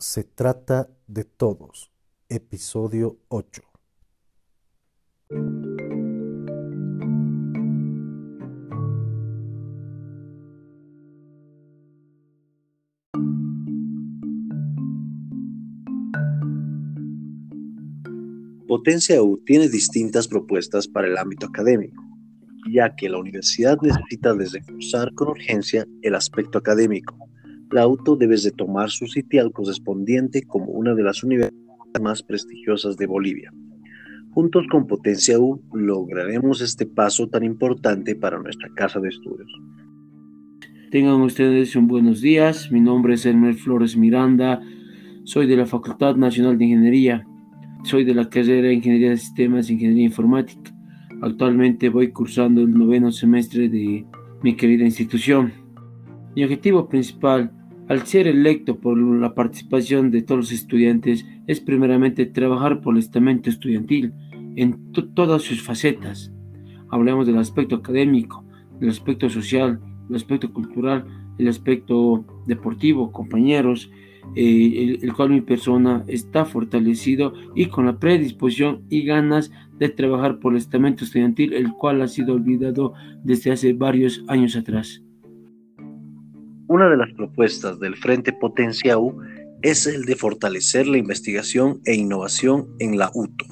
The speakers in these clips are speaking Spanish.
Se trata de todos. Episodio 8. Potencia U tiene distintas propuestas para el ámbito académico, ya que la universidad necesita de reforzar con urgencia el aspecto académico. La auto debe de tomar su sitial correspondiente como una de las universidades más prestigiosas de Bolivia. Juntos con Potencia U lograremos este paso tan importante para nuestra casa de estudios. Tengan ustedes un buenos días. Mi nombre es Elmer Flores Miranda. Soy de la Facultad Nacional de Ingeniería. Soy de la carrera de Ingeniería de Sistemas e Ingeniería Informática. Actualmente voy cursando el noveno semestre de mi querida institución. Mi objetivo principal, al ser electo por la participación de todos los estudiantes, es primeramente trabajar por el estamento estudiantil en todas sus facetas. Hablamos del aspecto académico, del aspecto social, el aspecto cultural, el aspecto deportivo, compañeros, eh, el, cual mi persona está fortalecido y con la predisposición y ganas de trabajar por el estamento estudiantil, el cual ha sido olvidado desde hace varios años atrás. Una de las propuestas del Frente Potencia U es el de fortalecer la investigación e innovación en la UTO.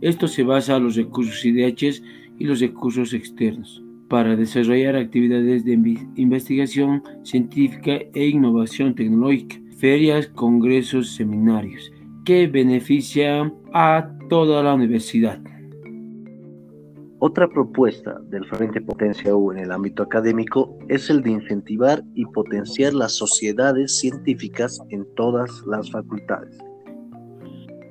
Esto se basa en los recursos IDH y los recursos externos para desarrollar actividades de investigación científica e innovación tecnológica, ferias, congresos, seminarios, que benefician a toda la universidad. Otra propuesta del Frente Potencia U en el ámbito académico es el de incentivar y potenciar las sociedades científicas en todas las facultades.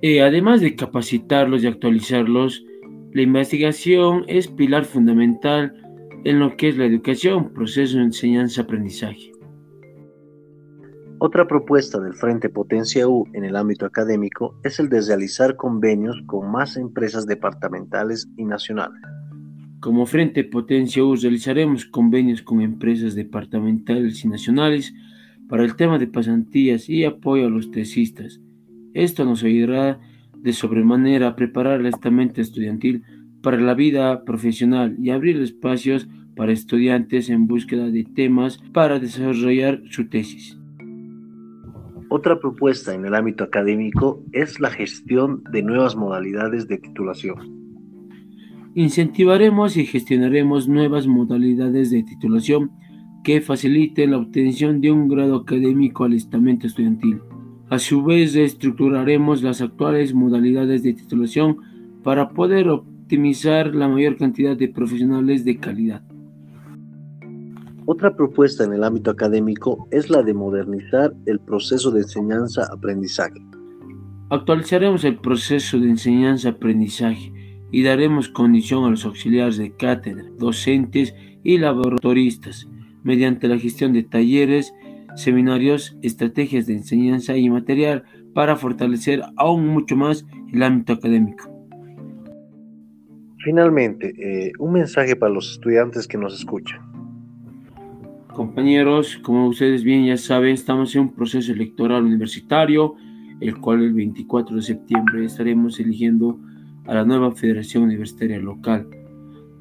Eh, además de capacitarlos y actualizarlos, la investigación es pilar fundamental en lo que es la educación, proceso de enseñanza-aprendizaje. Otra propuesta del Frente Potencia U en el ámbito académico es el de realizar convenios con más empresas departamentales y nacionales. Como Frente Potencia U realizaremos convenios con empresas departamentales y nacionales para el tema de pasantías y apoyo a los tesistas. Esto nos ayudará de sobremanera a preparar el estamento estudiantil para la vida profesional y abrir espacios para estudiantes en búsqueda de temas para desarrollar su tesis. Otra propuesta en el ámbito académico es la gestión de nuevas modalidades de titulación. Incentivaremos y gestionaremos nuevas modalidades de titulación que faciliten la obtención de un grado académico al estamento estudiantil. A su vez, reestructuraremos las actuales modalidades de titulación para poder optimizar la mayor cantidad de profesionales de calidad. Otra propuesta en el ámbito académico es la de modernizar el proceso de enseñanza-aprendizaje. Actualizaremos el proceso de enseñanza-aprendizaje y daremos condición a los auxiliares de cátedra, docentes y laboratoristas mediante la gestión de talleres, seminarios, estrategias de enseñanza y material para fortalecer aún mucho más el ámbito académico. Finalmente, eh, un mensaje para los estudiantes que nos escuchan. Compañeros, como ustedes bien ya saben, estamos en un proceso electoral universitario, el cual el 24 de septiembre estaremos eligiendo a la nueva Federación Universitaria Local.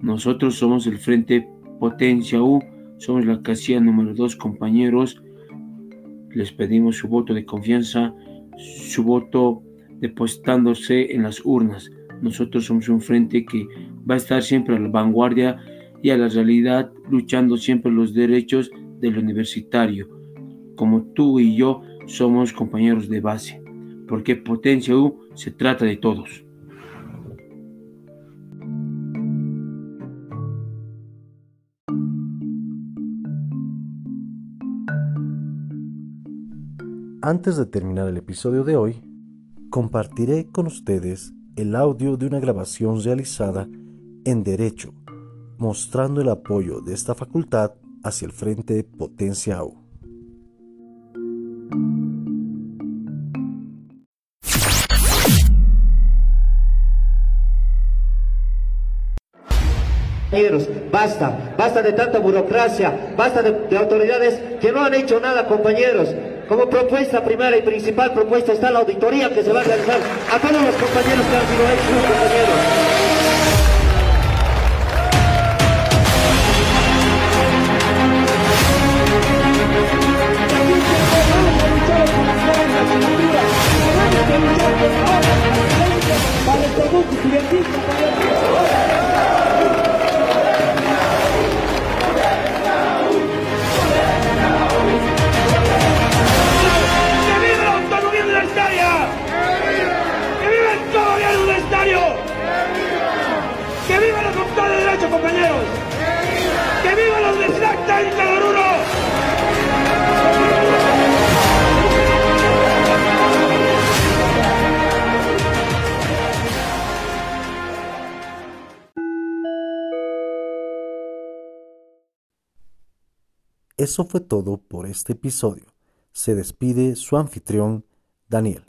Nosotros somos el Frente Potencia U, somos la casilla número 2, compañeros. Les pedimos su voto de confianza, su voto depositándose en las urnas. Nosotros somos un frente que va a estar siempre a la vanguardia y a la realidad luchando siempre los derechos del universitario. Como tú y yo somos compañeros de base, porque Potencia U se trata de todos. Antes de terminar el episodio de hoy, compartiré con ustedes el audio de una grabación realizada en Derecho mostrando el apoyo de esta facultad hacia el Frente Potencia U. Basta, basta de tanta burocracia, basta de autoridades que no han hecho nada, compañeros. Como propuesta primera y principal propuesta está la auditoría que se va a realizar a todos los compañeros que han sido hechos, compañeros. Compañeros! ¡Que viva la Universidad Técnica de! Eso fue todo por este episodio. Se despide su anfitrión, Daniel.